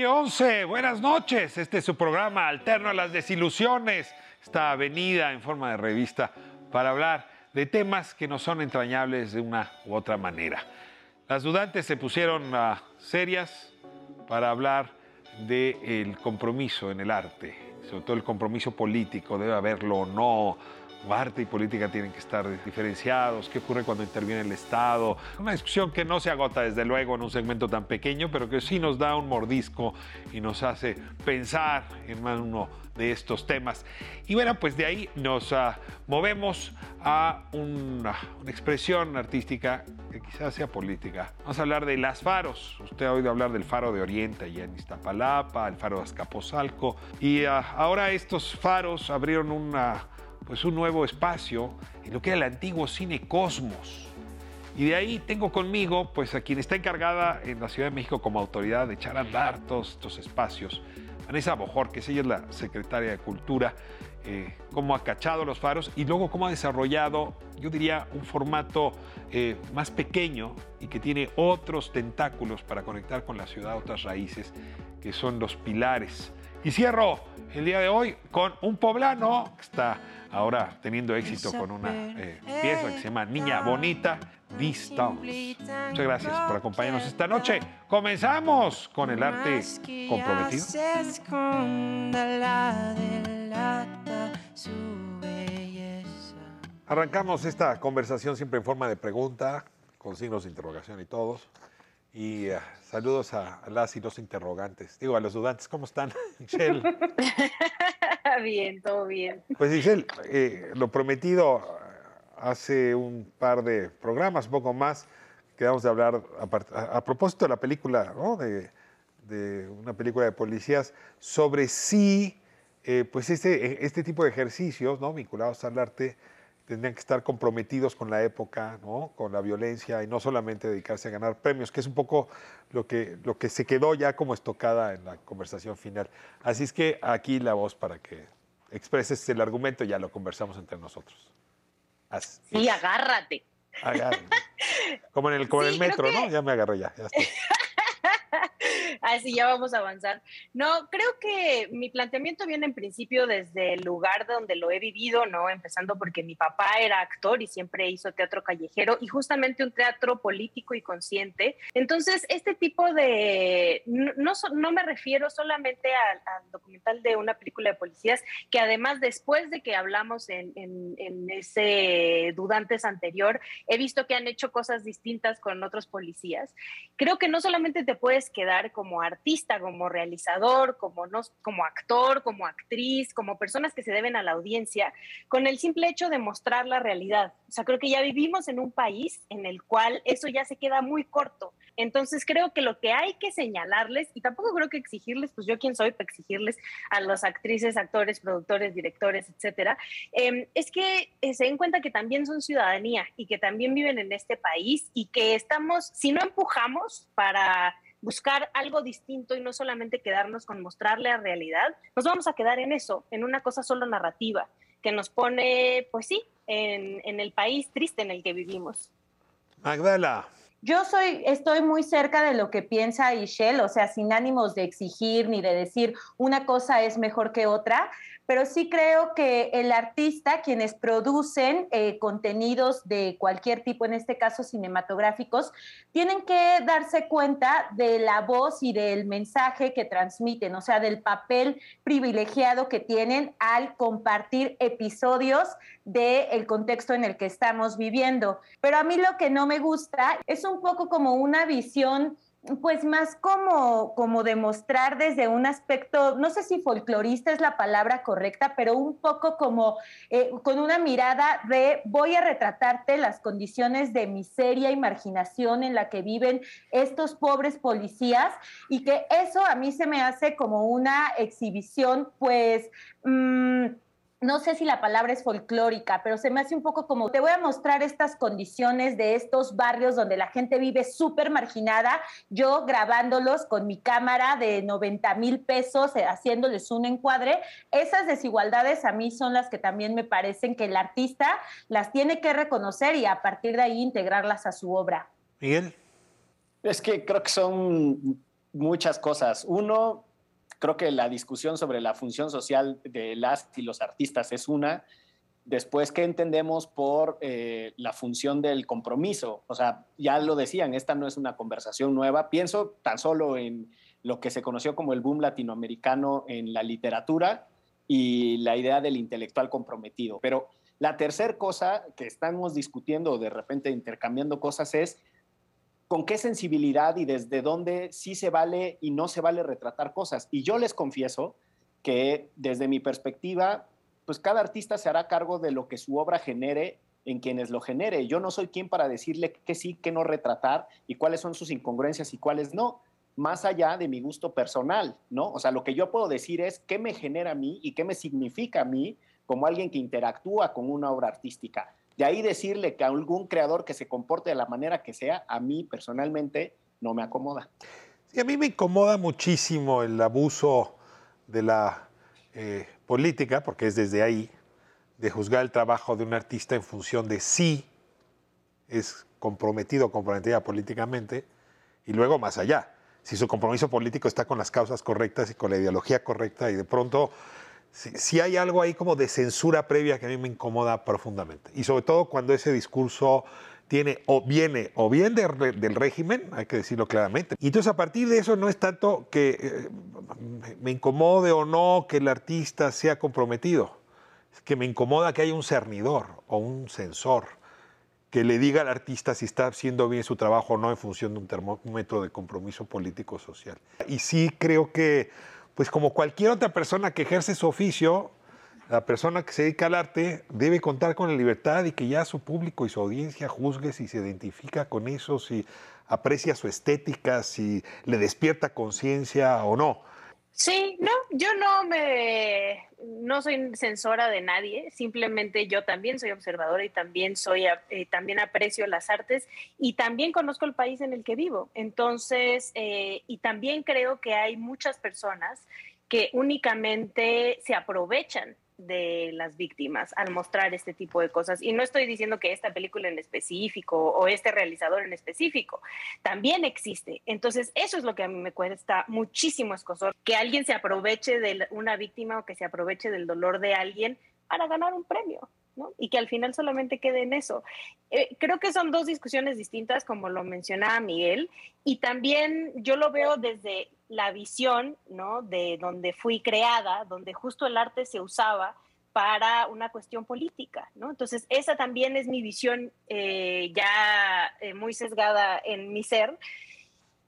Calle 11, buenas noches. Este es su programa Alterno a las Desilusiones, esta avenida en forma de revista para hablar de temas que no son entrañables de una u otra manera. Las dudantes se pusieron uh, serias para hablar del compromiso en el arte, sobre todo el compromiso político, debe haberlo o no, arte y política tienen que estar diferenciados, qué ocurre cuando interviene el Estado. Una discusión que no se agota desde luego en un segmento tan pequeño, pero que sí nos da un mordisco y nos hace pensar en uno de estos temas. Y bueno, pues de ahí nos uh, movemos a una, expresión artística que quizás sea política. Vamos a hablar de las faros. Usted ha oído hablar del faro de Oriente allá en Iztapalapa, el faro de Azcapotzalco. Y uh, ahora estos faros abrieron una pues un nuevo espacio en lo que era el antiguo cine Cosmos. Y de ahí tengo conmigo pues a quien está encargada en la Ciudad de México como autoridad de echar a andar todos estos espacios. Vanessa Bojor, que ella es la secretaria de Cultura, eh, cómo ha cachado los faros y luego cómo ha desarrollado, yo diría, un formato eh, más pequeño y que tiene otros tentáculos para conectar con la ciudad, otras raíces, que son los pilares. Y cierro el día de hoy con un poblano que está ahora teniendo éxito con una eh, pieza que se llama Niña Bonita, Distance. Muchas gracias por acompañarnos esta noche. Comenzamos con el arte comprometido. Arrancamos esta conversación siempre en forma de pregunta, con signos de interrogación y todos. Y uh, saludos a, a, las y los interrogantes. Digo, a los dudantes, ¿cómo están, Michelle? bien, todo bien. Pues Michelle, eh, lo prometido hace un par de programas, un poco más, quedamos de hablar a, propósito de la película, ¿no? de, de, una película de policías, sobre si, eh, pues este, este tipo de ejercicios, ¿no? Vinculados al arte, tendrían que estar comprometidos con la época, ¿no? con la violencia y no solamente dedicarse a ganar premios, que es un poco lo que, lo que se quedó ya como estocada en la conversación final. Así es que aquí la voz para que expreses el argumento, ya lo conversamos entre nosotros. Así sí, agárrate. Agárrate. Como en el, como sí, en el metro, que... ¿no? Ya me agarró ya. ya estoy. Así ya vamos a avanzar. No, creo que mi planteamiento viene en principio desde el lugar donde lo he vivido, ¿no? Empezando porque mi papá era actor y siempre hizo teatro callejero y justamente un teatro político y consciente. Entonces, este tipo de... No, no me refiero solamente al, al, documental de una película de policías, que además después de que hablamos en, en, en ese Dudantes anterior, he visto que han hecho cosas distintas con otros policías. Creo que no solamente te puedes quedar como artista, como realizador, como, no, como actor, como actriz, como personas que se deben a la audiencia, con el simple hecho de mostrar la realidad. O sea, creo que ya vivimos en un país en el cual eso ya se queda muy corto. Entonces creo que lo que hay que señalarles, y tampoco creo que exigirles, pues yo quién soy para exigirles a las actrices, actores, productores, directores, etcétera, eh, es que eh, se den cuenta que también son ciudadanía y que también viven en este país y que estamos, si no empujamos para buscar algo distinto y no solamente quedarnos con mostrarle la realidad, nos vamos a quedar en eso, en una cosa solo narrativa, que nos pone, pues sí, en, en el país triste en el que vivimos. Magdala. Yo soy, estoy muy cerca de lo que piensa Ishel, o sea, sin ánimos de exigir ni de decir una cosa es mejor que otra, pero sí creo que el artista, quienes producen eh, contenidos de cualquier tipo, en este caso cinematográficos, tienen que darse cuenta de la voz y del mensaje que transmiten, o sea, del papel privilegiado que tienen al compartir episodios del contexto en el que estamos viviendo. Pero a mí lo que no me gusta es un poco como una visión pues más como, como demostrar desde un aspecto, no sé si folclorista es la palabra correcta, pero un poco como eh, con una mirada de voy a retratarte las condiciones de miseria y marginación en la que viven estos pobres policías y que eso a mí se me hace como una exhibición pues... Mmm, no sé si la palabra es folclórica, pero se me hace un poco como, te voy a mostrar estas condiciones de estos barrios donde la gente vive súper marginada, yo grabándolos con mi cámara de 90 mil pesos, eh, haciéndoles un encuadre, esas desigualdades a mí son las que también me parecen que el artista las tiene que reconocer y a partir de ahí integrarlas a su obra. Miguel. Es que creo que son muchas cosas. Uno, creo que la discusión sobre la función social de las y los artistas es una. Después, ¿qué entendemos por eh, la función del compromiso? O sea, ya lo decían, esta no es una conversación nueva. Pienso tan solo en lo que se conoció como el boom latinoamericano en la literatura y la idea del intelectual comprometido. Pero la tercera cosa que estamos discutiendo, de repente intercambiando cosas, es con qué sensibilidad y desde dónde sí se vale y no se vale retratar cosas. Y yo les confieso que desde mi perspectiva, pues cada artista se hará cargo de lo que su obra genere en quienes lo genere. Yo no soy quien para decirle qué sí, qué no retratar y cuáles son sus incongruencias y cuáles no más allá de mi gusto personal, ¿no? O sea, lo que yo puedo decir es qué me genera a mí y qué me significa a mí como alguien que interactúa con una obra artística. De ahí decirle que a algún creador que se comporte de la manera que sea, a mí personalmente no me acomoda. Sí, a mí me incomoda muchísimo el abuso de la eh, política, porque es desde ahí, de juzgar el trabajo de un artista en función de si es comprometido o comprometida políticamente, y luego más allá si su compromiso político está con las causas correctas y con la ideología correcta y de pronto si, hay algo ahí como de censura previa que a mí me incomoda profundamente. Y sobre todo cuando ese discurso tiene o viene o bien del régimen, hay que decirlo claramente. Y entonces a partir de eso no es tanto que eh, me incomode o no que el artista sea comprometido, es que me incomoda que haya un cernidor o un censor que le diga al artista si está haciendo bien su trabajo o no en función de un termómetro de compromiso político social. Y sí creo que, pues como cualquier otra persona que ejerce su oficio, la persona que se dedica al arte debe contar con la libertad y que ya su público y su audiencia juzgue si se identifica con eso, si aprecia su estética, si le despierta conciencia o no. Sí, no, yo no me, no soy censora de nadie, simplemente yo también soy observadora y también soy, también aprecio las artes y también conozco el país en el que vivo. Entonces, eh, y también creo que hay muchas personas que únicamente se aprovechan de las víctimas al mostrar este tipo de cosas. Y no estoy diciendo que esta película en específico o este realizador en específico también existe. Entonces, eso es lo que a mí me cuesta muchísimo escosor, que alguien se aproveche de una víctima o que se aproveche del dolor de alguien para ganar un premio. ¿no? Y que al final solamente quede en eso. Eh, creo que son dos discusiones distintas, como lo mencionaba Miguel, y también yo lo veo desde la visión, ¿no? De donde fui creada, donde justo el arte se usaba para una cuestión política, ¿no? Entonces, esa también es mi visión eh, ya eh, muy sesgada en mi ser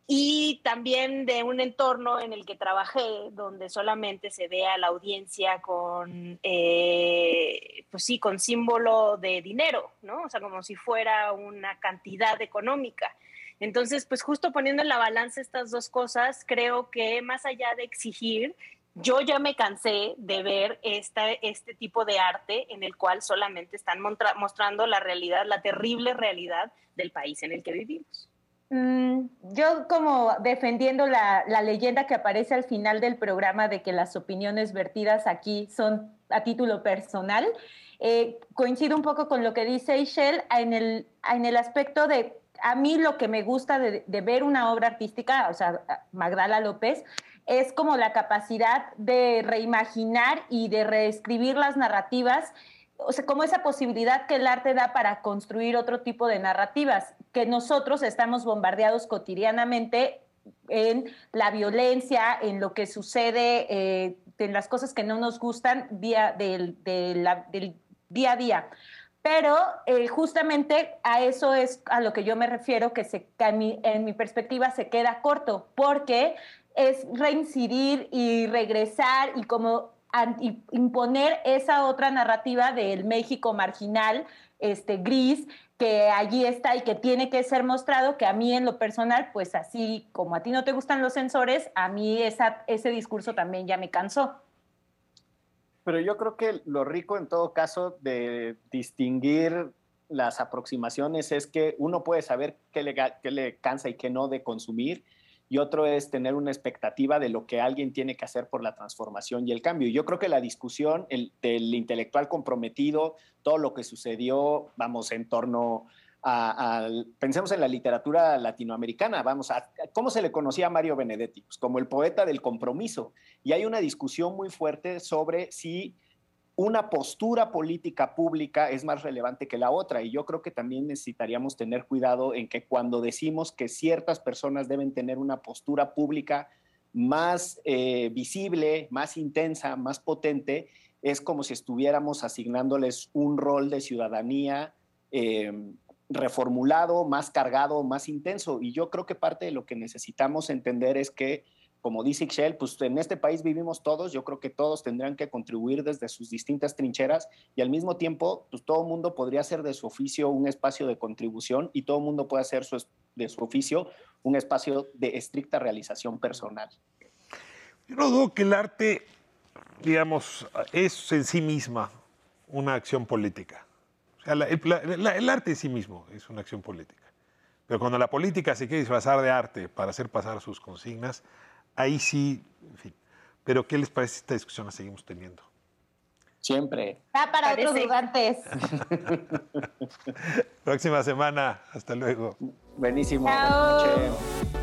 y también de un entorno en el que trabajé, donde solamente se ve a la audiencia con, eh, pues sí, con símbolo de dinero, ¿no? O sea, como si fuera una cantidad económica. Entonces, pues justo poniendo en la balanza estas dos cosas, creo que más allá de exigir, yo ya me cansé de ver esta, este tipo de arte en el cual solamente están mostrando la realidad, la terrible realidad del país en el que vivimos. Mm, yo como defendiendo la, leyenda que aparece al final del programa de que las opiniones vertidas aquí son a título personal, eh, coincido un poco con lo que dice Ishel en el, en el aspecto de a mí lo que me gusta de, ver una obra artística, o sea, Magdala López, es como la capacidad de reimaginar y de reescribir las narrativas, o sea, como esa posibilidad que el arte da para construir otro tipo de narrativas, que nosotros estamos bombardeados cotidianamente en la violencia, en lo que sucede, eh, en las cosas que no nos gustan día del día a día. Pero eh, justamente a eso es a lo que yo me refiero, que, se, en, mi, perspectiva se queda corto, porque es reincidir y regresar y como imponer esa otra narrativa del México marginal, este gris, que allí está y que tiene que ser mostrado, que a mí en lo personal, pues así como a ti no te gustan los sensores, a mí ese discurso también ya me cansó. Pero yo creo que lo rico en todo caso de distinguir las aproximaciones es que uno puede saber qué le, le cansa y qué no de consumir y otro es tener una expectativa de lo que alguien tiene que hacer por la transformación y el cambio. Yo creo que la discusión el, del intelectual comprometido, todo lo que sucedió, vamos, en torno pensemos en la literatura latinoamericana, vamos, a, ¿cómo se le conocía a Mario Benedetti? Pues como el poeta del compromiso. Y hay una discusión muy fuerte sobre si una postura política pública es más relevante que la otra. Y yo creo que también necesitaríamos tener cuidado en que cuando decimos que ciertas personas deben tener una postura pública más eh, visible, más intensa, más potente, es como si estuviéramos asignándoles un rol de ciudadanía eh, reformulado, más cargado, más intenso. Y yo creo que parte de lo que necesitamos entender es que como dice Ixchel, pues en este país vivimos todos, yo creo que todos tendrían que contribuir desde sus distintas trincheras y al mismo tiempo, pues todo mundo podría hacer de su oficio un espacio de contribución y todo mundo puede hacer de su oficio un espacio de estricta realización personal. Yo no dudo que el arte, digamos, es en sí misma una acción política. O sea, el arte en sí mismo es una acción política. Pero cuando la política se quiere disfrazar de arte para hacer pasar sus consignas, ahí sí, en fin. Pero ¿qué les parece esta discusión la seguimos teniendo? Siempre. Ah, para otros dudantes. Próxima semana. Hasta luego. Buenísimo. Chao.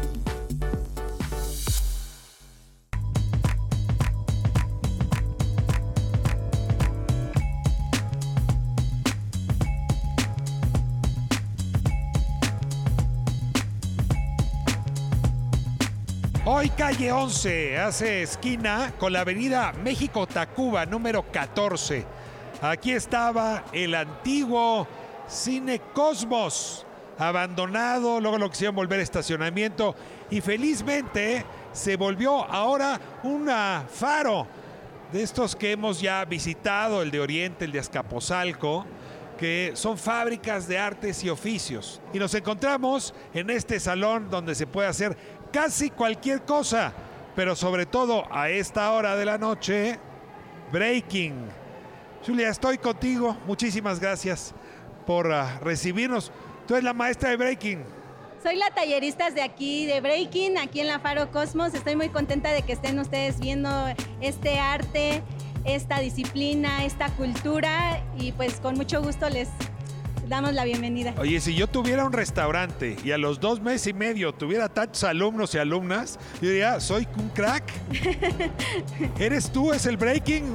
Hoy calle 11 hace esquina con la avenida México-Tacuba número 14. Aquí estaba el antiguo Cine Cosmos, abandonado, luego lo quisieron volver a estacionamiento y felizmente se volvió ahora un faro de estos que hemos ya visitado, el de Oriente, el de Azcapotzalco, que son fábricas de artes y oficios. Y nos encontramos en este salón donde se puede hacer casi cualquier cosa, pero sobre todo a esta hora de la noche, breaking. Julia, estoy contigo. Muchísimas gracias por ah, recibirnos. Tú eres la maestra de breaking. Soy la tallerista de aquí de Breaking, aquí en la Faro Cosmos. Estoy muy contenta de que estén ustedes viendo este arte, esta disciplina, esta cultura y pues con mucho gusto les damos la bienvenida. Oye, si yo tuviera un restaurante y a los dos meses y medio tuviera tantos alumnos y alumnas, yo diría, soy un crack. ¿Eres tú? ¿Es el breaking?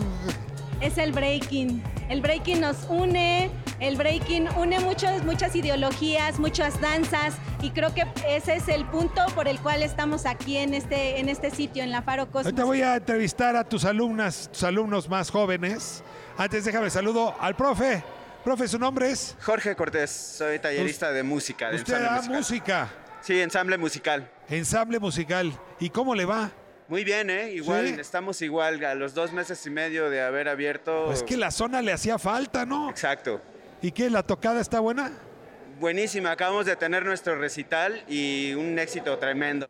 Es el breaking. El breaking nos une, el breaking une muchas, muchas ideologías, muchas danzas y creo que ese es el punto por el cual estamos aquí en este, en este sitio, en la Faro Cosmos. Ahorita voy a entrevistar a tus alumnas, tus alumnos más jóvenes. Antes déjame saludo al profe. Profe, ¿su nombre es? Jorge Cortés, soy tallerista de música. De ¿Usted da música? Sí, ensamble musical. Ensamble musical. ¿Y cómo le va? Muy bien, ¿eh? Igual, estamos igual a los dos meses y medio de haber abierto. Es que la zona le hacía falta, ¿no? Exacto. ¿Y qué? ¿La tocada está buena? Buenísima, acabamos de tener nuestro recital y un éxito tremendo.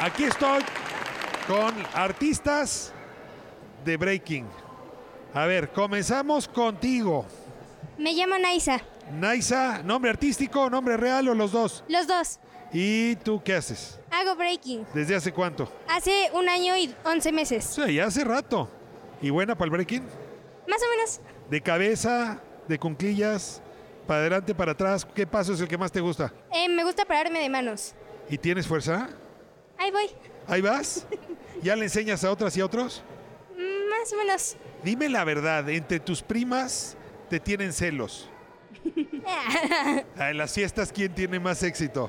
Aquí estoy con artistas de breaking. A ver, comenzamos contigo. Me llamo Naisa. Naisa, ¿nombre artístico, nombre real o los dos? Los dos. ¿Y tú qué haces? Hago breaking. ¿Desde hace cuánto? Hace un año y once meses. Sí, ya hace rato. ¿Y buena para el breaking? Más o menos. ¿De cabeza, de conquillas, para adelante, para atrás? ¿Qué paso es el que más te gusta? Eh, me gusta pararme de manos. ¿Y tienes fuerza? Ahí voy. ¿Ahí vas? ¿Ya le enseñas a otras y a otros? Más o menos. Dime la verdad, entre tus primas te tienen celos. en las fiestas, ¿quién tiene más éxito?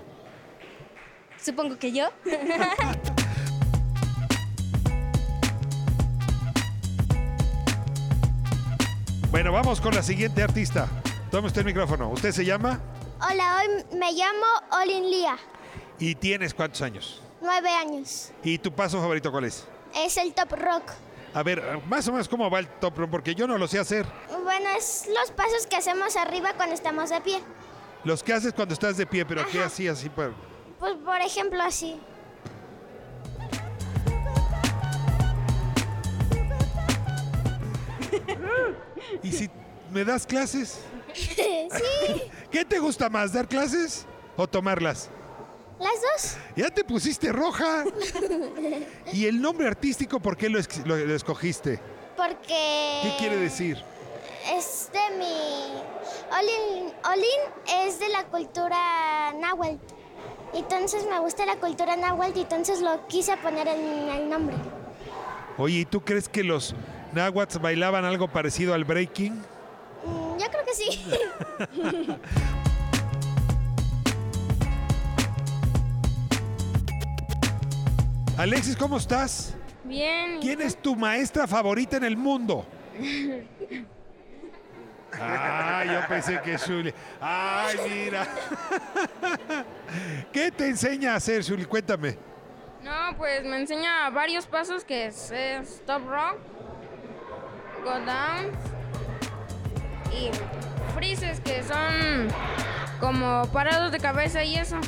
Supongo que yo. bueno, vamos con la siguiente artista. Tome usted el micrófono. ¿Usted se llama? Hola, hoy me llamo Olin Lía. ¿Y tienes cuántos años? Nueve años. ¿Y tu paso favorito cuál es? Es el top rock. A ver, más o menos cómo va el top rock, porque yo no lo sé hacer. Bueno, es los pasos que hacemos arriba cuando estamos de pie. Los que haces cuando estás de pie, pero ¿qué así, así? Pues por ejemplo así. ¿Y si me das clases? sí. ¿Qué te gusta más, dar clases o tomarlas? Las dos. Ya te pusiste roja. ¿Y el nombre artístico por qué lo, escogiste? porque... ¿Qué quiere decir? Es de mi... Olin, Olin es de la cultura náhuatl. Entonces me gusta la cultura náhuatl y entonces lo quise poner en el nombre. Oye, ¿y tú crees que los náhuatl bailaban algo parecido al breaking? Mm, yo creo que sí. Alexis, ¿cómo estás? Bien. ¿Quién es tu maestra favorita en el mundo? Ah, yo pensé que Shuli. Ay, mira. ¿Qué te enseña a hacer, Shuli? Cuéntame. No, pues me enseña varios pasos que es, es stop rock, go down y freezes que son como parados de cabeza y eso.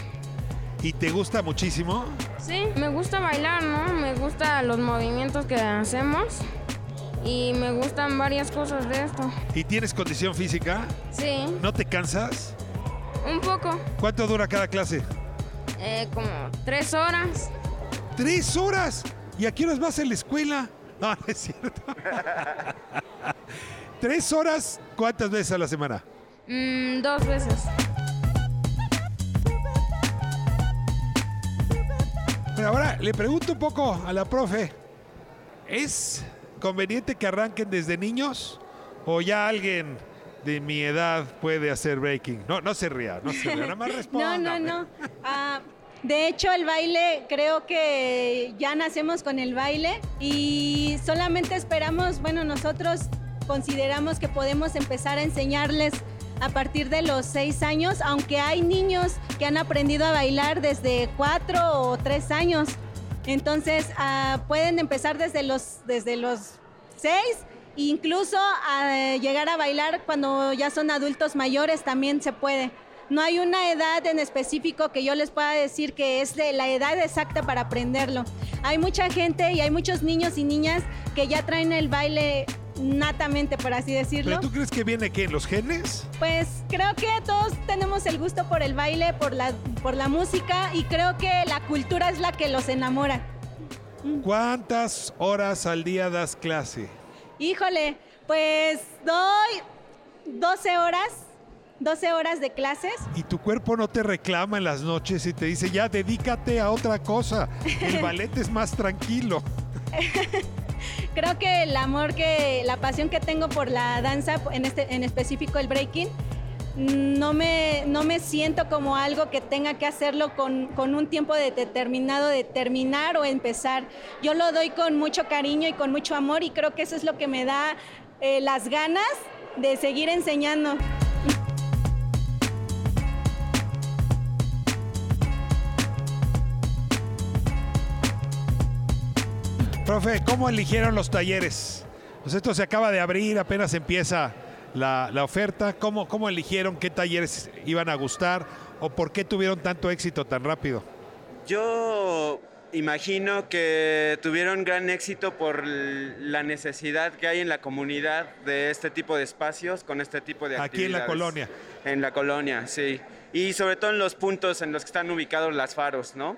¿Y te gusta muchísimo? Sí, me gusta bailar, ¿no? Me gustan los movimientos que hacemos y me gustan varias cosas de esto. ¿Y tienes condición física? Sí, ¿No te cansas? un poco, ¿Cuánto dura cada clase? eh, como tres horas. ¡Tres horas! ¿Y a qué horas vas a la escuela? No, no es cierto. ¿Tres horas? ¿Cuántas veces a la semana? Mm, dos veces. Pero ahora le pregunto un poco a la profe. ¿Es conveniente que arranquen desde niños? ¿O ya alguien de mi edad puede hacer breaking? No, no se ría, no se ría, nada más No, responda. no, no. Ah, de hecho, el baile, creo que ya nacemos con el baile y solamente esperamos, bueno, nosotros consideramos que podemos empezar a enseñarles a partir de los seis años, aunque hay niños que han aprendido a bailar desde cuatro o tres años. Entonces, ah, pueden empezar desde los, desde los seis, incluso a llegar a bailar cuando ya son adultos mayores también se puede. No hay una edad en específico que yo les pueda decir que es de la edad exacta para aprenderlo. Hay mucha gente y hay muchos niños y niñas que ya traen el baile natamente, por así decirlo. ¿Pero tú crees que viene qué? ¿En los genes? Pues creo que todos tenemos el gusto por el baile, por la, por la música y creo que la cultura es la que los enamora. ¿Cuántas horas al día das clase? Híjole, pues doy 12 horas, 12 horas de clases. Y tu cuerpo no te reclama en las noches y te dice, ya dedícate a otra cosa. El ballet es más tranquilo. Creo que el amor que, la pasión que tengo por la danza, en, este, en específico el breaking, no me, no me siento como algo que tenga que hacerlo con, con un tiempo de- determinado de terminar o empezar. Yo lo doy con mucho cariño y con mucho amor y creo que eso es lo que me da eh, las ganas de seguir enseñando. Profe, ¿cómo eligieron los talleres? Pues esto se acaba de abrir, apenas empieza la, la oferta. ¿Cómo, ¿Cómo eligieron qué talleres iban a gustar o por qué tuvieron tanto éxito tan rápido? Yo imagino que tuvieron gran éxito por la necesidad que hay en la comunidad de este tipo de espacios con este tipo de Aquí en la actividades. colonia. En la colonia, sí. Y sobre todo en los puntos en los que están ubicados las faros, ¿no?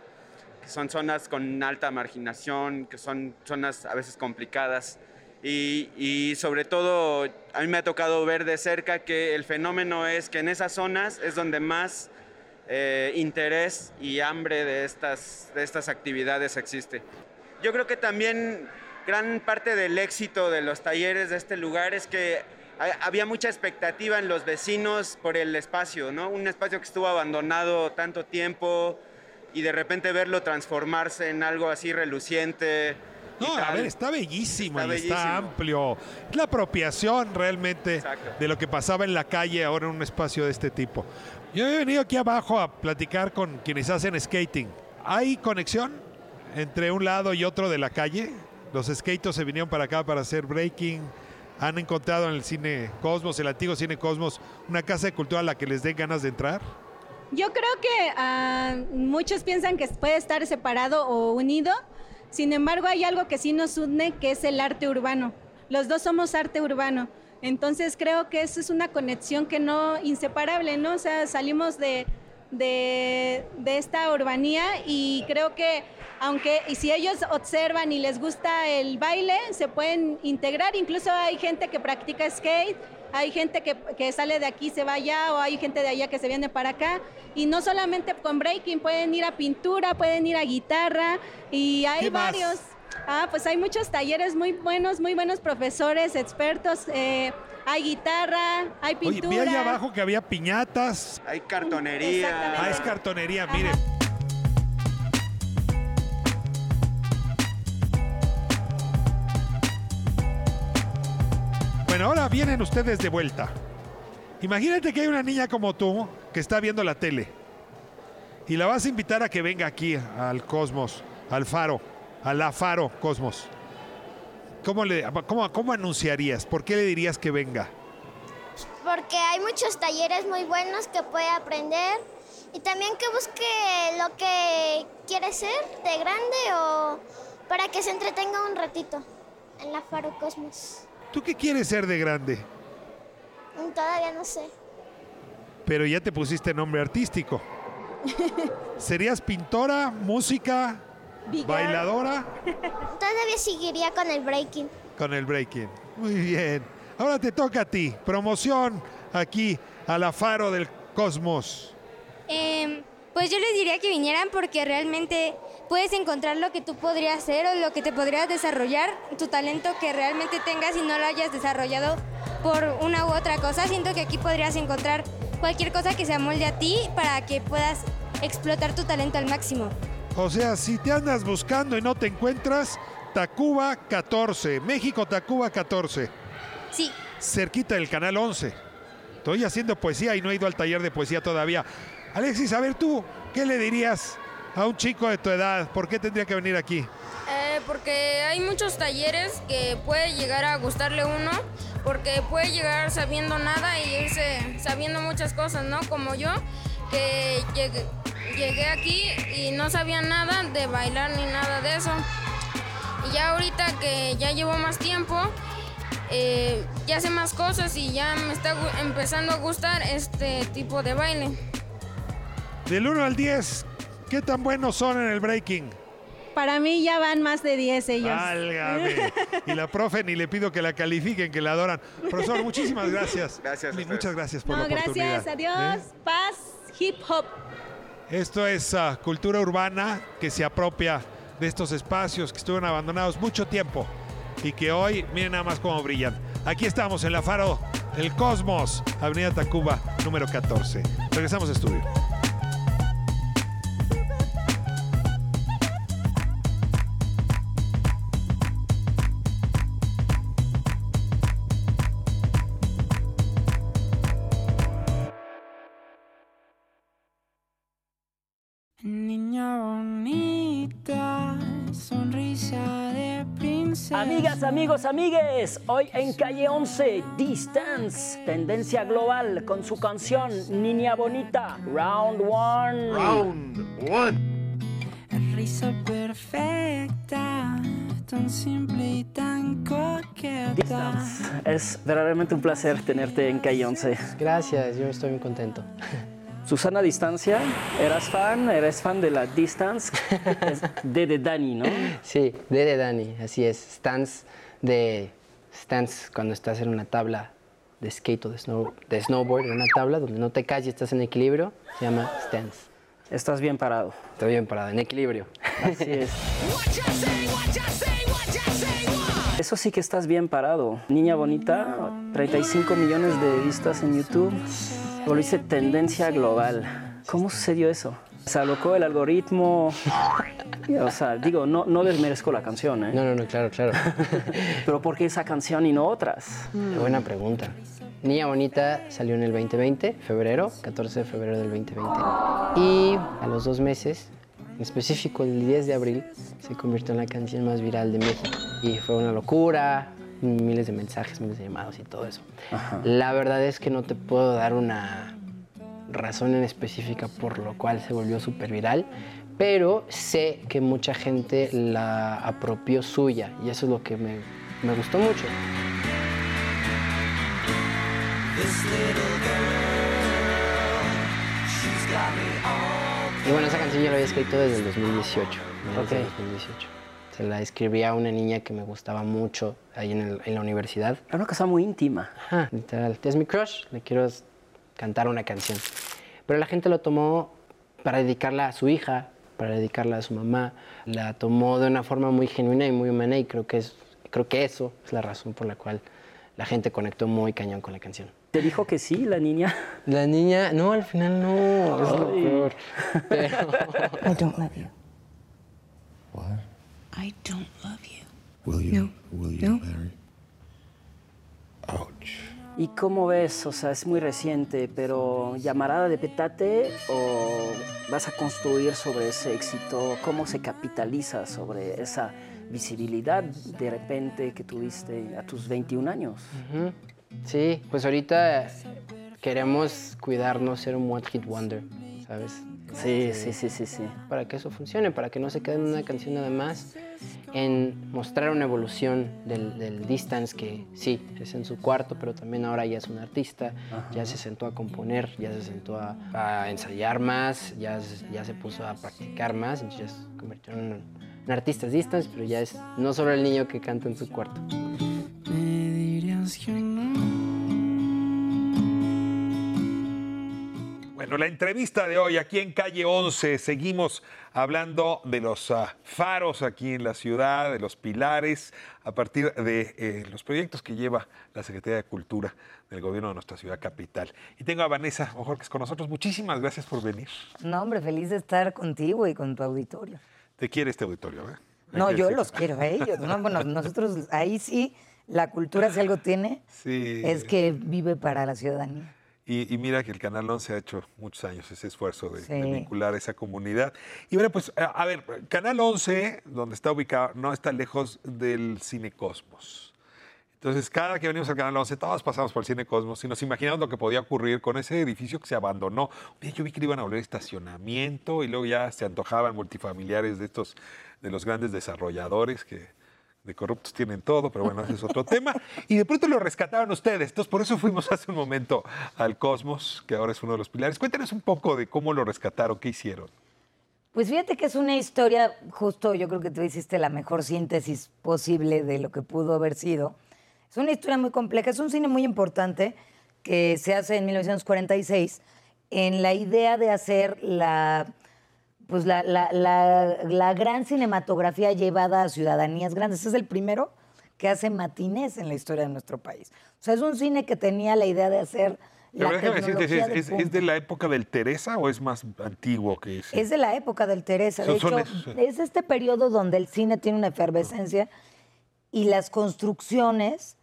Son zonas con alta marginación, que son zonas a veces complicadas. Y, y sobre todo, a mí me ha tocado ver de cerca que el fenómeno es que en esas zonas es donde más eh, interés y hambre de estas, de estas actividades existe. Yo creo que también gran parte del éxito de los talleres de este lugar es que ha- había mucha expectativa en los vecinos por el espacio, ¿no? Un espacio que estuvo abandonado tanto tiempo y de repente verlo transformarse en algo así reluciente. No, a ver, está bellísimo Está y está bellísimo. amplio. Es la apropiación realmente Exacto. de lo que pasaba en la calle ahora en un espacio de este tipo. Yo he venido aquí abajo a platicar con quienes hacen skating. ¿Hay conexión entre un lado y otro de la calle? Los skatos se vinieron para acá para hacer breaking. ¿Han encontrado en el cine Cosmos, el antiguo cine Cosmos, una casa de cultura a la que les den ganas de entrar? Yo creo que ah, muchos piensan que puede estar separado o unido. Sin embargo, hay algo que sí nos une, que es el arte urbano. Los dos somos arte urbano. Entonces creo que eso es una conexión que no inseparable, ¿no? O sea, salimos de, de, de esta urbanía y creo que aunque y si ellos observan y les gusta el baile, se pueden integrar. Incluso hay gente que practica skate, hay gente que, que sale de aquí, se va allá, o hay gente de allá que se viene para acá. Y no solamente con breaking, pueden ir a pintura, pueden ir a guitarra, y hay ¿Qué más? varios. Ah, pues hay muchos talleres muy buenos, muy buenos profesores, expertos. eh, hay guitarra, hay Oye, pintura. vi allá abajo que había piñatas. Hay cartonería. Ah, es cartonería, mire. Bueno, ahora vienen ustedes de vuelta. Imagínate que hay una niña como tú que está viendo la tele y la vas a invitar a que venga aquí al Cosmos, al Faro, a la Faro Cosmos. ¿Cómo, le, cómo, ¿Cómo anunciarías? ¿Por qué le dirías que venga? Porque hay muchos talleres muy buenos que puede aprender y también que busque lo que quiere ser de grande o para que se entretenga un ratito en la Faro Cosmos. ¿Tú qué quieres ser de grande? Mm, Todavía no sé. Pero ya te pusiste nombre artístico. ¿Serías pintora, música, Big bailadora Todavía seguiría con el breaking. con el breaking? Muy bien. Ahora te toca a ti. Promoción aquí a la Faro del Cosmos. Em, pues yo les diría que vinieran porque realmente puedes encontrar lo que tú podrías hacer o lo que te podrías desarrollar, tu talento que realmente tengas y no lo hayas desarrollado por una u otra cosa. Siento que aquí podrías encontrar cualquier cosa que se amolde a ti para que puedas explotar tu talento al máximo. O sea, si te andas buscando y no te encuentras, Tacuba 14, México Tacuba 14, Sí, cerquita del canal 11. Estoy haciendo poesía y no he ido al taller de poesía todavía. Alexis, a ver tú, ¿qué le dirías a un chico de tu edad? ¿Por qué tendría que venir aquí? Eh, porque hay muchos talleres que puede llegar a gustarle uno, porque puede llegar sabiendo nada y irse sabiendo muchas cosas, ¿no? Como yo, que llegué, aquí y no sabía nada de bailar ni nada de eso. Y ya ahorita que ya llevo más tiempo, eh, ya sé más cosas y ya me está empezando a gustar este tipo de baile. Del 1 al 10, ¿qué tan buenos son en el breaking? Para mí ya van más de 10 ellos. Válgame. Y la profe ni le pido que la califiquen, que la adoran. Profesor, muchísimas gracias. Gracias a. Muchas gracias por no, la oportunidad. gracias, adiós. ¿Eh? Paz, hip hop. Esto es ah, cultura urbana que se apropia de estos espacios que estuvieron abandonados mucho tiempo y que hoy, miren nada más cómo brillan. Aquí estamos en la Faro del Cosmos, Avenida Tacuba, número 14. Regresamos a estudio. Amigas, amigos, amigues, hoy en Calle 11, Distance, tendencia global con su canción Niña Bonita, Round One. Round one. Risa perfecta, tan simple y tan coqueta. Distance. Es verdaderamente un placer tenerte en Calle 11. Gracias, yo estoy muy contento. Susana Distancia, ¿eras fan? ¿Eres fan de la Distance? De, de Dani, ¿no? Sí, de, de Dani, así es. Stance de stance cuando estás en una tabla de skate o de, snow- de snowboard, en una tabla donde no te caes y estás en equilibrio, se llama stance. Estás bien parado. Estoy bien parado, en equilibrio. Así es. Eso sí que estás bien parado. Niña bonita, 35 millones de vistas en YouTube. Lo hice tendencia global. ¿Cómo sucedió eso? Se alocó el algoritmo. O sea, digo, no, no desmerezco la canción, ¿eh? No, no, no, claro, claro. Pero ¿por qué esa canción y no otras? Buena pregunta. Niña Bonita salió en el 2020, febrero, 14 de febrero del 2020. Y a los dos meses, en específico el 10 de abril, se convirtió en la canción más viral de México. Y fue una locura, miles de mensajes, miles de llamados y todo eso. La verdad es que no te puedo dar una razón en específica por lo cual se volvió súper viral, pero sé que mucha gente la apropió suya y eso es lo que me, me gustó mucho. Y bueno, esa canción yo la había escrito desde el 2018. mediados del Ok. 2018. Se la escribí a una niña que me gustaba mucho ahí en, el- en la universidad. Era una cosa muy íntima. Ajá, literal. Es mi crush, le quiero cantar una canción. Pero la gente lo tomó para dedicarla a su hija, para dedicarla a su mamá. La tomó de una forma muy genuina y muy humana y creo que, es, creo que eso es la razón por la cual la gente conectó muy cañón con la canción. ¿Te dijo que sí, la niña? La niña, no, al final no, es lo peor. Pero... I don't love you. What? I don't love you. Will you? No. Will you No. marry? Ouch. ¿Y cómo ves? O sea, es muy reciente, pero ¿llamará de petate o vas a construir sobre ese éxito? ¿Cómo se capitaliza sobre esa visibilidad de repente que tuviste a tus 21 años? Sí, pues ahorita queremos cuidarnos, ser un one hit wonder, ¿sabes? Sí, sí, sí, sí, sí. Para que eso funcione, para que no se quede en una canción nada más, en mostrar una evolución del, del distance que sí, es en su cuarto, pero también ahora ya es un artista, ya se sentó a componer, ya se sentó a, a ensayar más, ya, se- ya se puso a practicar más, entonces ya se convirtió en un, un artista distance, pero ya es no solo el niño que canta en su cuarto. Me dirías que no. Bueno, la entrevista de hoy aquí en Calle 11, seguimos hablando de los ah, faros aquí en la ciudad, de los pilares, a partir de eh, los proyectos que lleva la Secretaría de Cultura del gobierno de nuestra ciudad capital. Y tengo a Vanessa Ojorques con nosotros. Muchísimas gracias por venir. No, hombre, feliz de estar contigo y con tu auditorio. Te quiere este auditorio, ¿eh? No, yo decir. los quiero a ellos. No, bueno, nosotros ahí sí, la cultura si algo tiene, Sí. es que vive para la ciudadanía. Y, y mira que el Canal 11 ha hecho muchos años ese esfuerzo de, de Sí. vincular a esa comunidad. Y bueno, pues, a, a ver, Canal 11, donde está ubicado, no está lejos del Cine Cosmos. Entonces, cada que venimos al Canal 11, todos pasamos por el Cine Cosmos y nos imaginamos lo que podía ocurrir con ese edificio que se abandonó. Día yo vi que le iban a volver estacionamiento y luego ya se antojaban multifamiliares de estos, de los grandes desarrolladores que de corruptos tienen todo, pero bueno, ese es otro tema. Y de pronto lo rescataron ustedes. Entonces, por eso fuimos hace un momento al Cosmos, que ahora es uno de los pilares. Cuéntanos un poco de cómo lo rescataron, qué hicieron. Pues fíjate que es una historia, justo yo creo que tú hiciste la mejor síntesis posible de lo que pudo haber sido. Es una historia muy compleja, es un cine muy importante que se hace en 1946 en la idea de hacer la, pues la, la- la- la gran cinematografía llevada a ciudadanías grandes. Es el primero que hace matines en la historia de nuestro país. O sea, es un cine que tenía la idea de hacer Pero la déjame decirte, ¿es, de es- de la época del Teresa o es más antiguo que ese? Es de la época del Teresa. De Son- hecho, esos, es este periodo donde el cine tiene una efervescencia y las construcciones,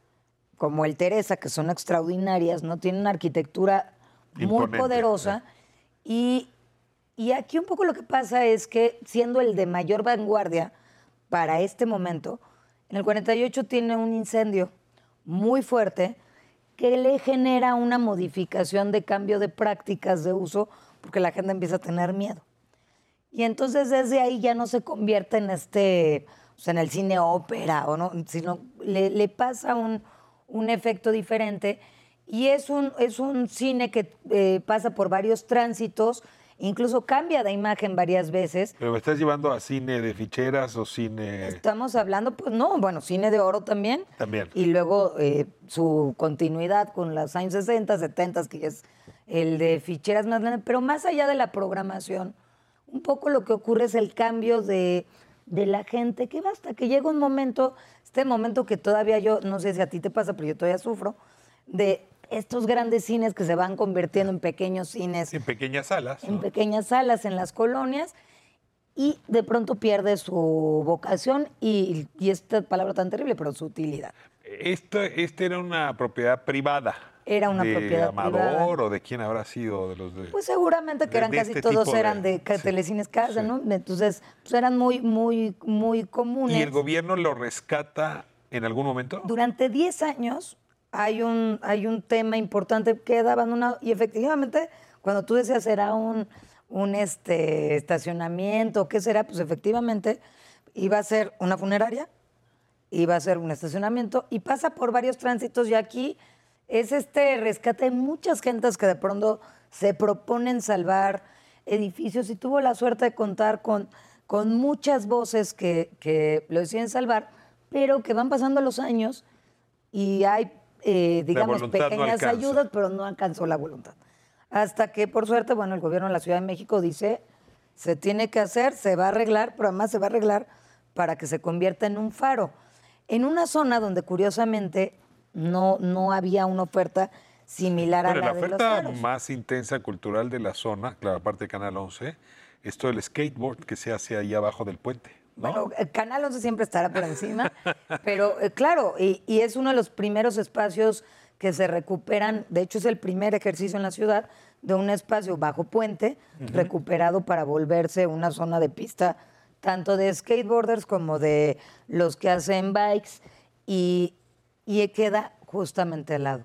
como el Teresa, que son extraordinarias, ¿no? Tienen una arquitectura muy poderosa. Y, y aquí un poco lo que pasa es que, siendo el de mayor vanguardia para este momento, en el 48 tiene un incendio muy fuerte que le genera una modificación de cambio de prácticas de uso porque la gente empieza a tener miedo. Y entonces desde ahí ya no se convierte en este, sea, en el cine ópera, o no, sino le, le pasa un, un efecto diferente. Y es un, es un cine que eh, pasa por varios tránsitos, incluso cambia de imagen varias veces. ¿Pero me estás llevando a cine de ficheras o cine...? Estamos hablando, pues no, bueno, cine de oro también. También. Y luego eh, su continuidad con los años 60, 70, que es el de ficheras más grandes. Pero más allá de la programación, un poco lo que ocurre es el cambio de, de la gente, que basta, que llega un momento, este momento que todavía yo, no sé si a ti te pasa, pero yo todavía sufro, de estos grandes cines que se van convirtiendo en pequeños cines En pequeñas salas. en pequeñas salas en las colonias y de pronto pierde su vocación y, y esta palabra tan terrible, pero su utilidad. Este, este era una propiedad privada. Era una de propiedad Amador privada. o de quién habrá sido de los de. Pues seguramente que eran casi este todos tipo de- eran de, ca- telecines casa, ¿no? Entonces, pues eran muy, muy, muy comunes. ¿Y el gobierno lo rescata en algún momento? Durante 10 años hay un, hay un tema importante que daban una... Y efectivamente, cuando tú decías era un, un este, estacionamiento, ¿qué será? Pues efectivamente iba a ser una funeraria, iba a ser un estacionamiento y pasa por varios tránsitos y aquí es este rescate de muchas gentes que de pronto se proponen salvar edificios y tuvo la suerte de contar con, con muchas voces que, que lo deciden salvar, pero que van pasando los años y hay, eh, digamos, no pequeñas ayudas, pero no alcanzó la voluntad. Hasta que, por suerte, bueno, el gobierno de la Ciudad de México dice, se tiene que hacer, se va a arreglar, pero además se va a arreglar para que se convierta en un faro. En una zona donde, curiosamente, no, no había una oferta similar a Bueno, la, la de los oferta faros. más intensa cultural de la zona, claro, aparte de Canal 11, es todo el skateboard que se hace ahí abajo del puente. ¿No? Bueno, el Canal 11 siempre estará por encima, pero eh, claro, y, y es uno de los primeros espacios que se recuperan, de hecho es el primer ejercicio en la ciudad de un espacio bajo puente recuperado para volverse una zona de pista tanto de skateboarders como de los que hacen bikes y, y queda justamente al lado.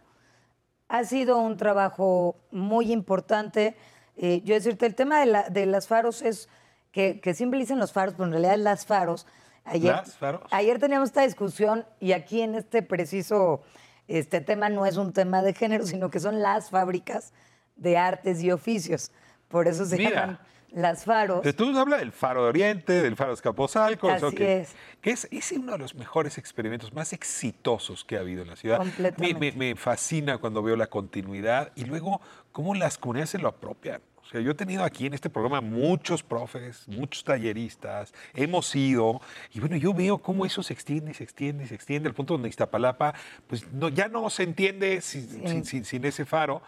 Ha sido un trabajo muy importante. Eh, yo decirte, el tema de, la- de las faros es que, que siempre dicen los faros, pero en realidad es las faros. Ayer, ¿Las faros? Ayer teníamos esta discusión y aquí en este preciso este tema no es un tema de género, sino que son las fábricas de artes y oficios. Por eso se Mira. llaman las faros. Tú hablas del Faro de Oriente, del Faro de Escaposalco, Así que, es. que es, es uno de los mejores experimentos más exitosos que ha habido en la ciudad. Me, Completamente. me- me fascina cuando veo la continuidad y luego cómo las comunidades se lo apropian. O sea, yo he tenido aquí en este programa muchos profes, muchos talleristas, hemos ido, y bueno, yo veo cómo eso se extiende, se extiende, se extiende, al punto donde Iztapalapa, pues no, ya no se entiende sin, sin- sin- sin ese faro.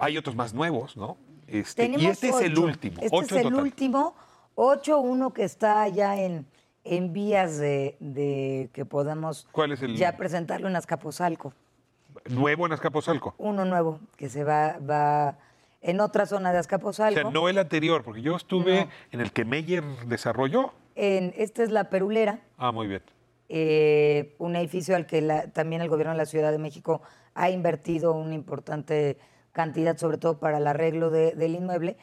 Hay otros más nuevos, ¿no? Este, y este es el último. Este ocho es el total. último. Ocho, uno que está ya en, en vías de, de que podamos ¿Cuál es el ya presentarlo en Azcapotzalco. nuevo en Azcapotzalco? Uno nuevo que se va, va en otra zona de O Azcapotzalco. sea, no el anterior, porque yo estuve en el que Meyer desarrolló. En, esta es la Perulera, Ah, muy bien. eh, un edificio al que la- también el gobierno de la Ciudad de México ha invertido una importante cantidad, sobre todo para el arreglo de- del inmueble.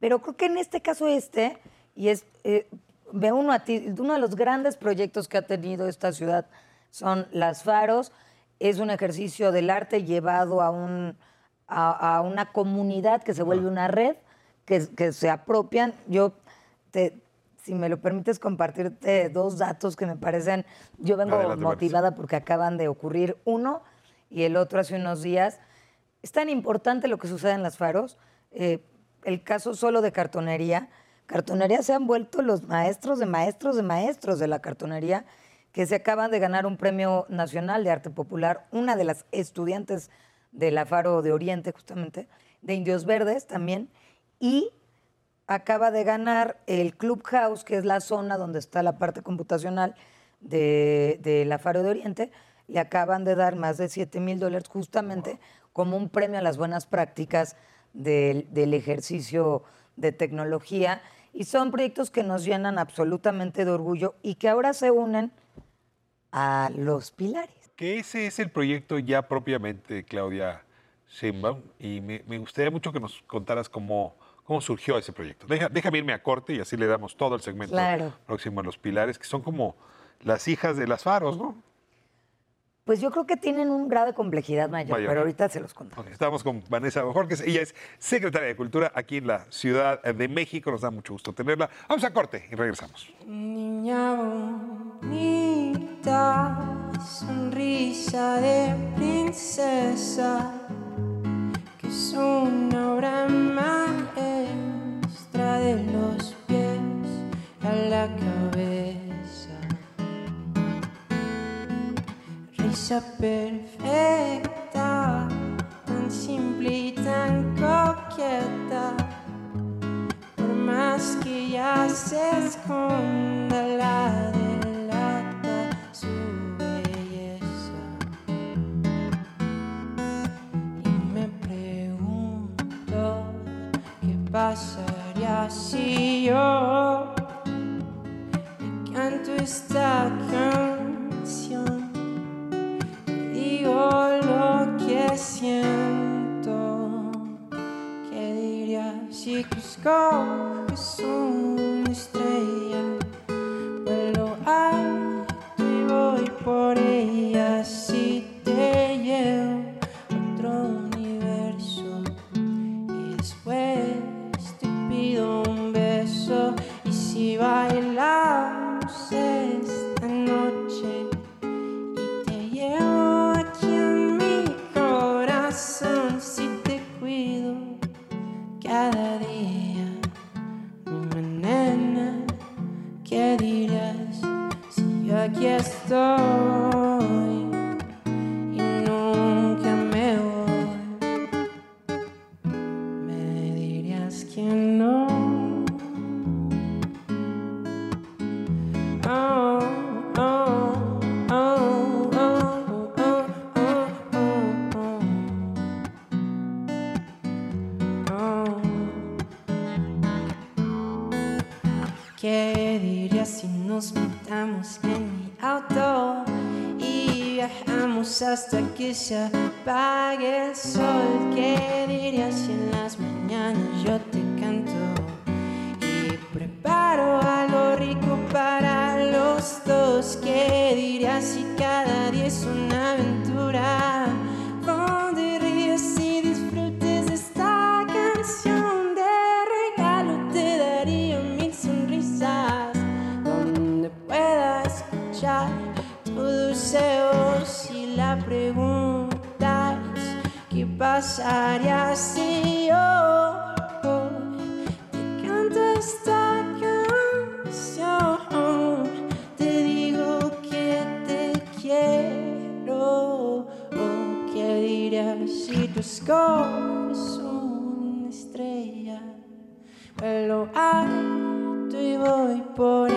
Pero creo que en este caso este, y es, eh, ve uno a ti, uno de los grandes proyectos que ha tenido esta ciudad son las faros. Es un ejercicio del arte llevado a, un, a, a una comunidad que se vuelve una red, que, que se apropian. Yo, te, si me lo permites, compartirte dos datos que me parecen, yo vengo Adelante, motivada porque acaban de ocurrir uno y el otro hace unos días. Es tan importante lo que sucede en las faros. eh, el caso solo de cartonería. Cartonería se han vuelto los maestros de maestros de maestros de la cartonería que se acaban de ganar un premio nacional de arte popular. Una de las estudiantes de la Faro de Oriente, justamente, de Indios Verdes también. Y acaba de ganar el Clubhouse, que es la zona donde está la parte computacional de, de la Faro de Oriente. Le acaban de dar más de 7 mil dólares justamente como un premio a las buenas prácticas del, del ejercicio de tecnología. Y son proyectos que nos llenan absolutamente de orgullo y que ahora se unen a los pilares. Que ese es el proyecto ya propiamente, Claudia Sheinbaum, y me, me gustaría mucho que nos contaras cómo, cómo surgió ese proyecto. Deja- déjame irme a corte y así le damos todo el segmento Claro. próximo a los pilares, que son como las hijas de las faros, ¿no? Pues yo creo que tienen un grado de complejidad mayor, Mayor. pero ahorita se los conto. Ok, Estamos con Vanessa Bojorquez, ella es secretaria de Cultura aquí en la Ciudad de México, nos da mucho gusto tenerla. Vamos a corte y regresamos. Niña bonita, sonrisa de princesa, que es una obra maestra de los pies a la cabeza. Perfecta, tan simple y tan coqueta. Por más que ya se esconda la delata su belleza. Y me pregunto qué pasaría si yo le canto esta canción. Lo que siento. ¿Qué dirías si coges una estrella? Hasta si tu escoges una estrella? Vuelo alto y voy por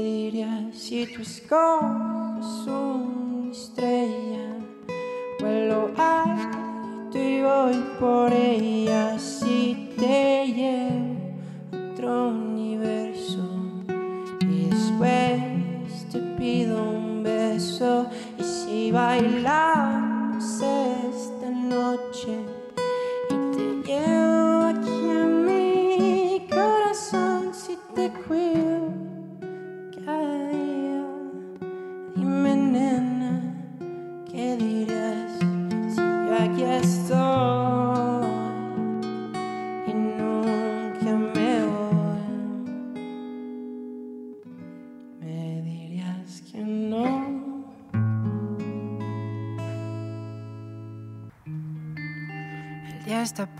¿Qué dirías si tú escoges una estrella? Vuelo alto y voy por ella si te llevo a otro universo. Y después te pido un beso. Y si bailamos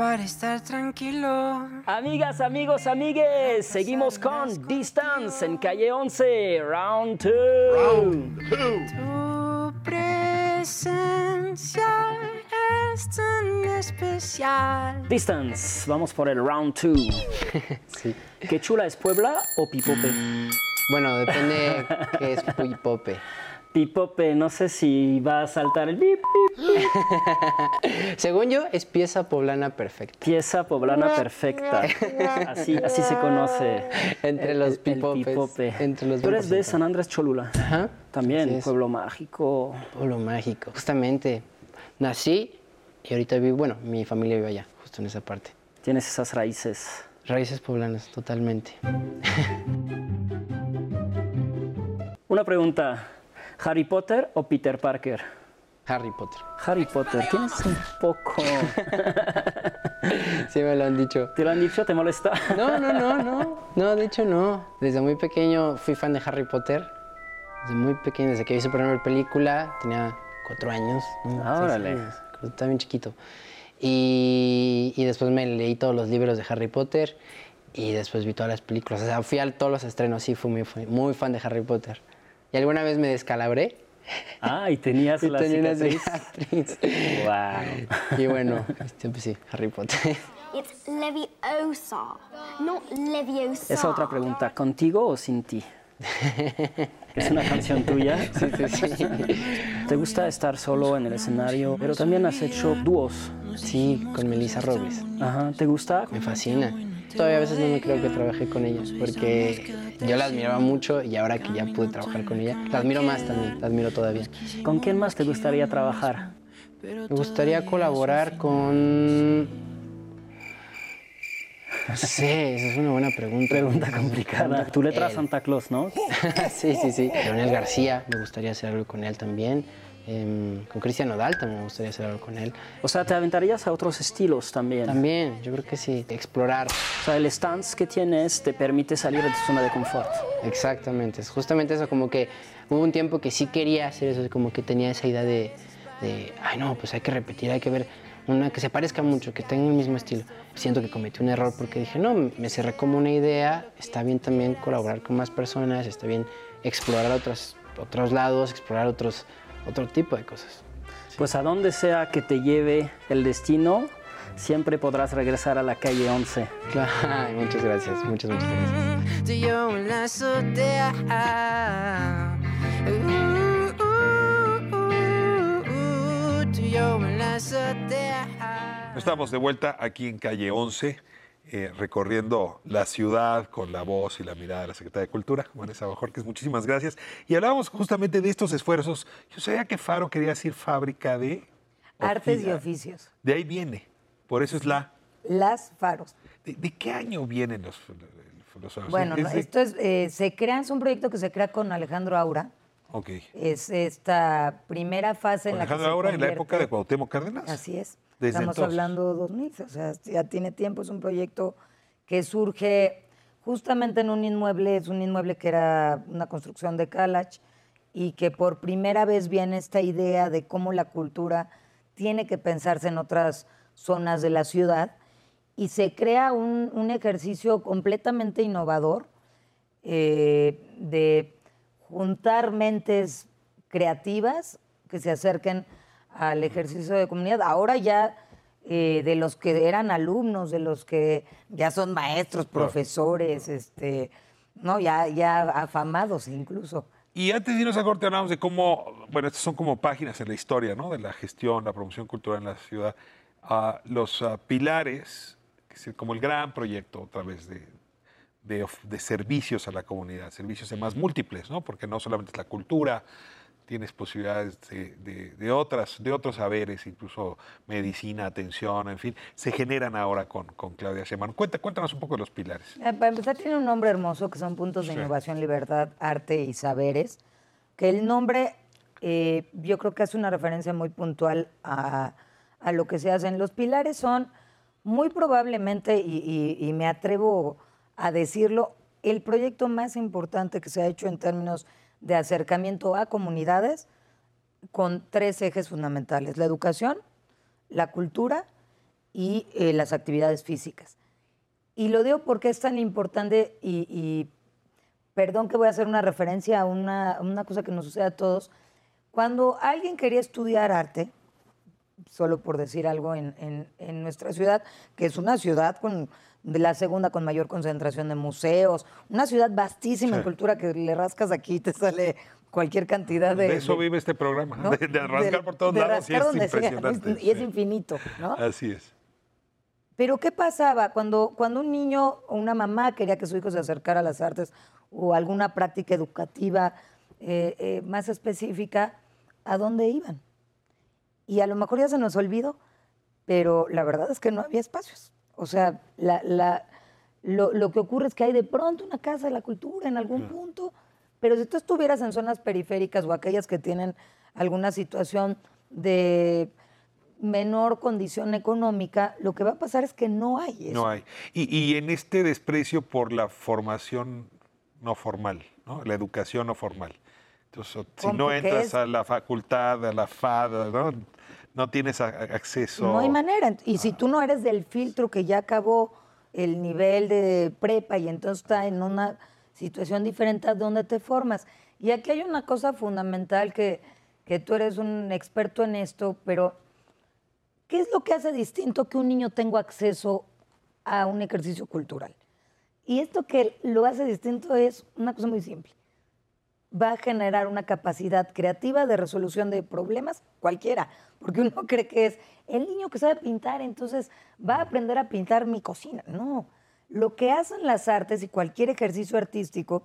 para estar tranquilo. Amigas, amigos, amigues, seguimos con Distance en calle 11, round 2. Tu presencia es tan especial. Distance, vamos por el round 2. Sí. ¿Qué chula es Puebla o Pipope? Bueno, depende qué es Puipope. Pipope, no sé si va a saltar el bip, bip. Según yo, es pieza poblana perfecta. Pieza poblana perfecta. Así, así se conoce. Entre los el pipopes. pipope. Entre los Tú eres de San Andrés Cholula. Ajá. También, pueblo mágico. Pueblo mágico. Justamente, nací y ahorita vivo, bueno, mi familia vive allá, justo en esa parte. Tienes esas raíces. Raíces poblanas, totalmente. Una pregunta. ¿Harry Potter o Peter Parker? Harry Potter. Harry Potter, tienes un poco. Sí, me lo han dicho. ¿Te lo han dicho? ¿Te molesta? No, no, no, no. No, de hecho no. Desde muy pequeño fui fan de Harry Potter. Desde muy pequeño, desde que vi su primera película, tenía cuatro años. ¿no? Ah, Seis órale. años, Estaba bien chiquito. Y, y después me leí todos los libros de Harry Potter y después vi todas las películas. O sea, fui a todos los estrenos, sí, fui muy, fui muy fan de Harry Potter. Y alguna vez me descalabré. Ah, y tenías Y la tenía una cicatriz. cicatriz. Wow. Y bueno, este, pues sí, Harry Potter. It's Leviosa, not Leviosa. Esa otra pregunta, ¿contigo o sin ti? ¿Es una canción tuya? Sí, sí, sí. ¿Te gusta estar solo en el escenario? Pero también has hecho dúos. Sí, con Melissa Robles. Ajá, ¿te gusta? Me fascina. Todavía a veces no me creo que trabajé con ella, porque yo la admiraba mucho y ahora que ya pude trabajar con ella, la admiro más también, la admiro todavía. ¿Con quién más te gustaría trabajar? Me gustaría colaborar con... No sé, esa es una buena pregunta. Pregunta complicada. Tu letra Él. Santa Claus, ¿no? sí, sí, sí. Leonel García, me gustaría hacer algo con él también. Em, con Cristian Odal también me gustaría hacer algo con él. O sea, te aventarías a otros estilos también. También, yo creo que sí, explorar. O sea, el stance que tienes te permite salir de tu zona de confort. Exactamente, es justamente eso, como que hubo un tiempo que sí quería hacer eso, como que tenía esa idea de, de, ay no, pues hay que repetir, hay que ver una que se parezca mucho, que tenga el mismo estilo. Siento que cometí un error porque dije, no, me cerré como una idea, está bien también colaborar con más personas, está bien explorar otros, otros lados, explorar otros, otro tipo de cosas. Pues a donde sea que te lleve el destino, siempre podrás regresar a la calle 11. Ay, muchas gracias, muchas, muchas gracias. Estamos de vuelta aquí en calle 11, eh, recorriendo la ciudad con la voz y la mirada de la Secretaria de Cultura, Vanessa Bajorquez. Muchísimas gracias. Y hablábamos justamente de estos esfuerzos. Yo sabía que Faro quería decir fábrica de. Artes y ofici- oficios. De ahí viene. Por eso es la. Las faros. ¿De, de qué año vienen los, los faros? Bueno, ¿Es no, de- esto es, eh, se crea, es un proyecto que se crea con Alejandro Aura. Es esta primera fase en la que se ahora en la época de Cuauhtémoc Cárdenas. Así es. Desde Estamos entonces. hablando 2000, o sea, ya tiene tiempo. Es un proyecto que surge justamente en un inmueble, es un inmueble que era una construcción de Calach y que por primera vez viene esta idea de cómo la cultura tiene que pensarse en otras zonas de la ciudad y se crea un, un ejercicio completamente innovador eh, de juntar mentes creativas que se acerquen al ejercicio de comunidad. Ahora ya eh, de los que eran alumnos, de los que ya son maestros, profesores, este, no, ya, ya afamados incluso. Y antes de irnos a corte hablamos de cómo, bueno, estas son como páginas en la historia, ¿no? De la gestión, la promoción cultural en la ciudad. Ah, los ah, pilares, que es como el gran proyecto otra vez de, de, de servicios a la comunidad, servicios además múltiples, ¿no? Porque no solamente es la cultura, tienes posibilidades de, de- de otras, de otros saberes, incluso medicina, atención, en fin, se generan ahora con, con Claudia Sheinbaum. Cuenta, cuéntanos un poco de los pilares. Eh, Para empezar, tiene un nombre hermoso que son puntos de Sí. innovación, libertad, arte y saberes. Que el nombre, eh, yo creo que hace una referencia muy puntual a, a lo que se hacen. Los pilares son muy probablemente, y, y- y me atrevo a decirlo, el proyecto más importante que se ha hecho en términos de acercamiento a comunidades con tres ejes fundamentales: la educación, la cultura y eh, las actividades físicas. Y lo digo porque es tan importante y, y perdón que voy a hacer una referencia a una, una cosa que nos sucede a todos. Cuando alguien quería estudiar arte, solo por decir algo, en, en- en nuestra ciudad, que es una ciudad con la segunda con mayor concentración de museos, una ciudad vastísima en cultura que le rascas aquí y te sale cualquier cantidad de... De eso de- vive este programa, ¿no? de, de rascar De- por todos de lados y es impresionante. Y es infinito, ¿no? Así es. Pero ¿qué pasaba cuando, cuando un niño o una mamá quería que su hijo se acercara a las artes o alguna práctica educativa eh, eh, más específica? ¿A dónde iban? Y a lo mejor ya se nos olvidó, pero la verdad es que no había espacios. O sea, la- la- lo, lo que ocurre es que hay de pronto una casa de la cultura en algún punto, pero si tú estuvieras en zonas periféricas o aquellas que tienen alguna situación de menor condición económica, lo que va a pasar es que no hay eso. No hay. Y, y en este desprecio por la formación no formal, ¿no? la educación no formal. Entonces, si no entras es- a la facultad, a la FAD, ¿no? No tienes acceso. No hay manera. Y si tú no eres del filtro que ya acabó el nivel de prepa y entonces está en una situación diferente a donde te formas. Y aquí hay una cosa fundamental que, que tú eres un experto en esto, pero ¿qué es lo que hace distinto que un niño tenga acceso a un ejercicio cultural? Y esto que lo hace distinto es una cosa muy simple. Va a generar una capacidad creativa de resolución de problemas cualquiera, porque uno cree que es el niño que sabe pintar, entonces va a aprender a pintar mi cocina. No, lo que hacen las artes y cualquier ejercicio artístico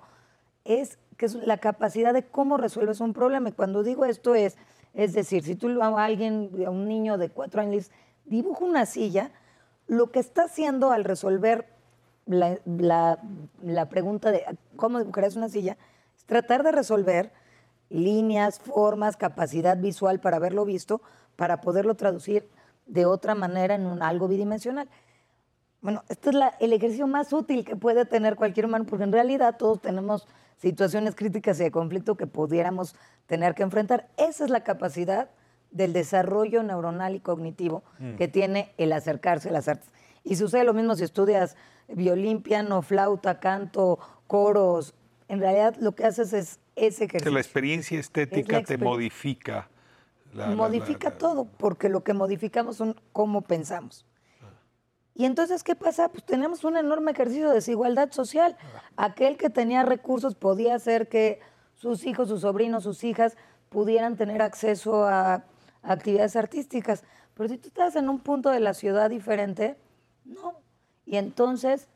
es que es la capacidad de cómo resuelves un problema. Y cuando digo esto es, es decir, si tú a alguien, a un niño de cuatro años, dibuja una silla, lo que está haciendo al resolver la, la- la pregunta de cómo dibujarás una silla tratar de resolver líneas, formas, capacidad visual para haberlo visto, para poderlo traducir de otra manera en un algo bidimensional. Bueno, este es la- el ejercicio más útil que puede tener cualquier humano, porque en realidad todos tenemos situaciones críticas y de conflicto que pudiéramos tener que enfrentar. Esa es la capacidad del desarrollo neuronal y cognitivo Mm. que tiene el acercarse a las artes. Y sucede lo mismo si estudias violín, piano, flauta, canto, coros. En realidad lo que haces es ese Que ejercicio la experiencia estética te modifica. la- la- modifica todo, porque lo que modificamos son cómo pensamos. Y entonces, ¿qué pasa? Pues tenemos un enorme ejercicio de desigualdad social. Aquel que tenía recursos podía hacer que sus hijos, sus sobrinos, sus hijas pudieran tener acceso a, a actividades artísticas. Pero si tú estás en un punto de la ciudad diferente, no. Y entonces,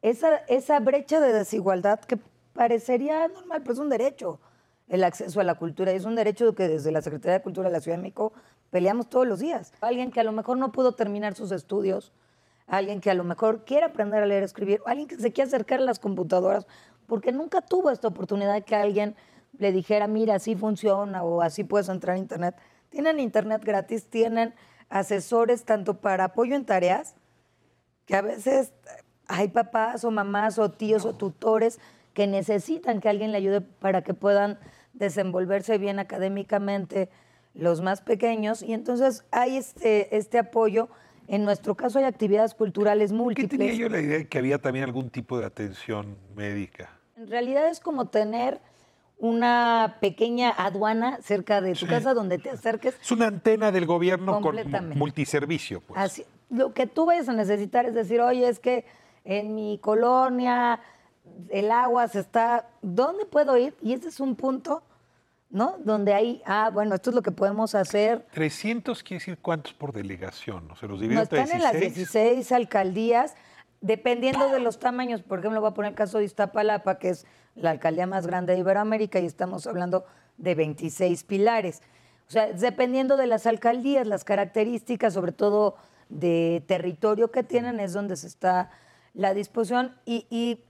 esa, esa brecha de desigualdad que parecería normal, pero es un derecho el acceso a la cultura. Es un derecho que desde la Secretaría de Cultura de la Ciudad de México peleamos todos los días. Alguien que a lo mejor no pudo terminar sus estudios, alguien que a lo mejor quiere aprender a leer escribir, alguien que se quiere acercar a las computadoras, porque nunca tuvo esta oportunidad de que alguien le dijera, mira, así funciona o así puedes entrar a Internet. Tienen Internet gratis, tienen asesores tanto para apoyo en tareas, que a veces hay papás o mamás o tíos o tutores que necesitan que alguien le ayude para que puedan desenvolverse bien académicamente los más pequeños y entonces hay este, este apoyo. En nuestro caso hay actividades culturales ¿Qué múltiples. tenía yo la idea de que había también algún tipo de atención médica? En realidad es como tener una pequeña aduana cerca de tu casa donde te acerques. Es una antena del gobierno con multiservicio. Pues. Así, lo que tú vayas a necesitar es decir, oye, es que en mi colonia el agua se está, ¿dónde puedo ir? Y ese es un punto, ¿no? Donde hay, ah, bueno, esto es lo que podemos hacer. 300 quiere decir cuántos por delegación, ¿no? Se los No divide entre están en las 16. 16 alcaldías, dependiendo de los tamaños. Por ejemplo, voy a poner el caso de Iztapalapa, que es la alcaldía más grande de Iberoamérica, y estamos hablando de 26 pilares. O sea, dependiendo de las alcaldías, las características, sobre todo de territorio que tienen, es donde se está la disposición. Y, y,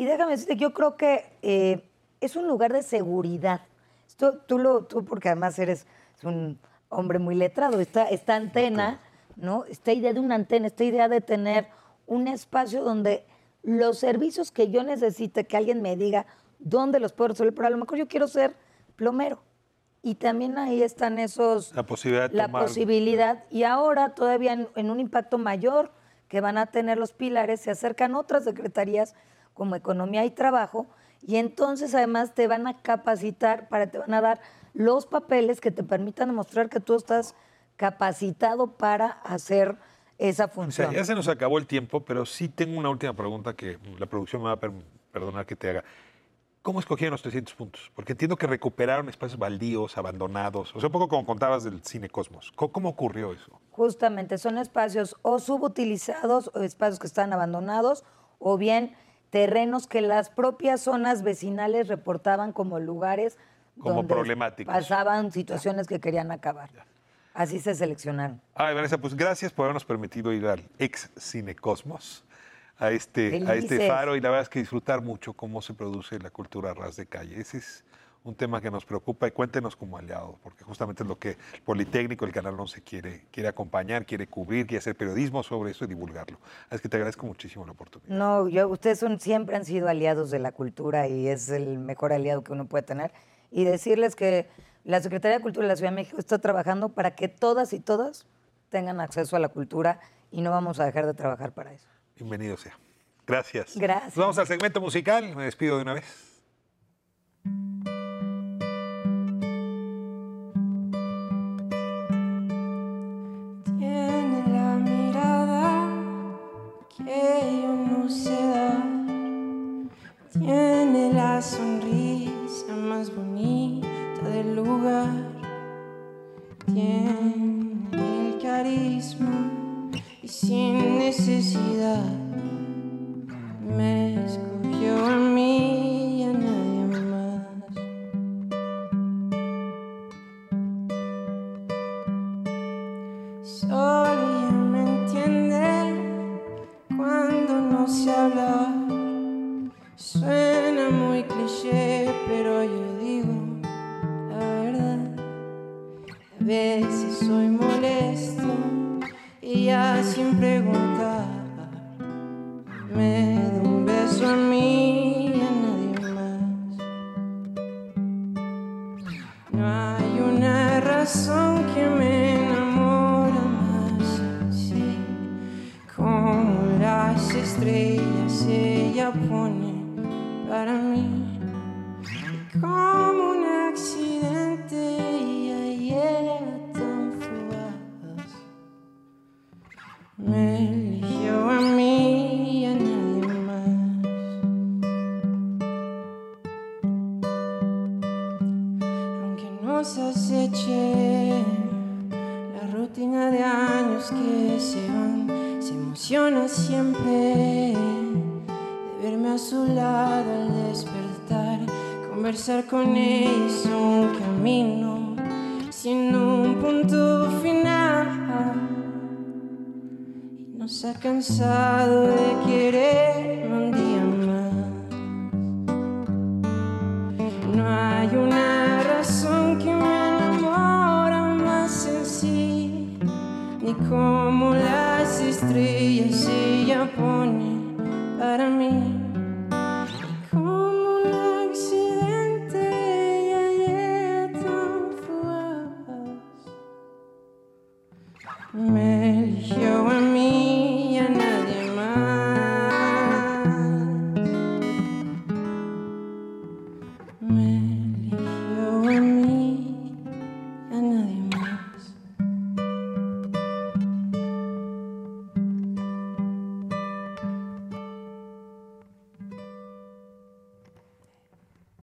y déjame decirte, yo creo que eh, es un lugar de seguridad. Esto, tú, lo, tú, porque además eres un hombre muy letrado, esta, esta antena, ¿no? Esta idea de una antena, esta idea de tener un espacio donde los servicios que yo necesite, que alguien me diga dónde los puedo resolver, pero a lo mejor yo quiero ser plomero. Y también ahí están esos, La posibilidad de la tomar- posibilidad. Y ahora todavía en, en un impacto mayor que van a tener los pilares, se acercan otras secretarías como Economía y Trabajo, y entonces además te van a capacitar para, te van a dar los papeles que te permitan demostrar que tú estás capacitado para hacer esa O sea, función. ya se nos acabó el tiempo, pero sí tengo una última pregunta que la producción me va a per- perdonar que te haga. ¿Cómo escogieron los 300 puntos? Porque entiendo que recuperaron espacios baldíos, abandonados. O sea, un poco como contabas del Cine Cosmos. ¿Cómo, cómo ocurrió eso? Justamente, son espacios o subutilizados o espacios que están abandonados o bien terrenos que las propias zonas vecinales reportaban como lugares Como donde problemáticos. pasaban situaciones que querían acabar. Así se seleccionaron. Ay, Vanessa, pues gracias por habernos permitido ir al ex Cine Cosmos, a este, a este faro, y la verdad es que disfrutar mucho cómo se produce la cultura a ras de calle. Ese es un tema que nos preocupa y cuéntenos como aliados, porque justamente es lo que el Politécnico, el Canal 11 quiere, quiere acompañar, quiere cubrir, quiere hacer periodismo sobre eso y divulgarlo. Es que te agradezco muchísimo la oportunidad. No, yo, ustedes son, siempre han sido aliados de la cultura y es el mejor aliado que uno puede tener. Y decirles que la Secretaría de Cultura de la Ciudad de México está trabajando para que todas y todas tengan acceso a la cultura y no vamos a dejar de trabajar para eso. Bienvenido sea. Gracias. Gracias. Vamos al segmento musical. Me despido de una vez. Tiene la sonrisa más bonita del lugar. Tiene el carisma y sin necesidad cansado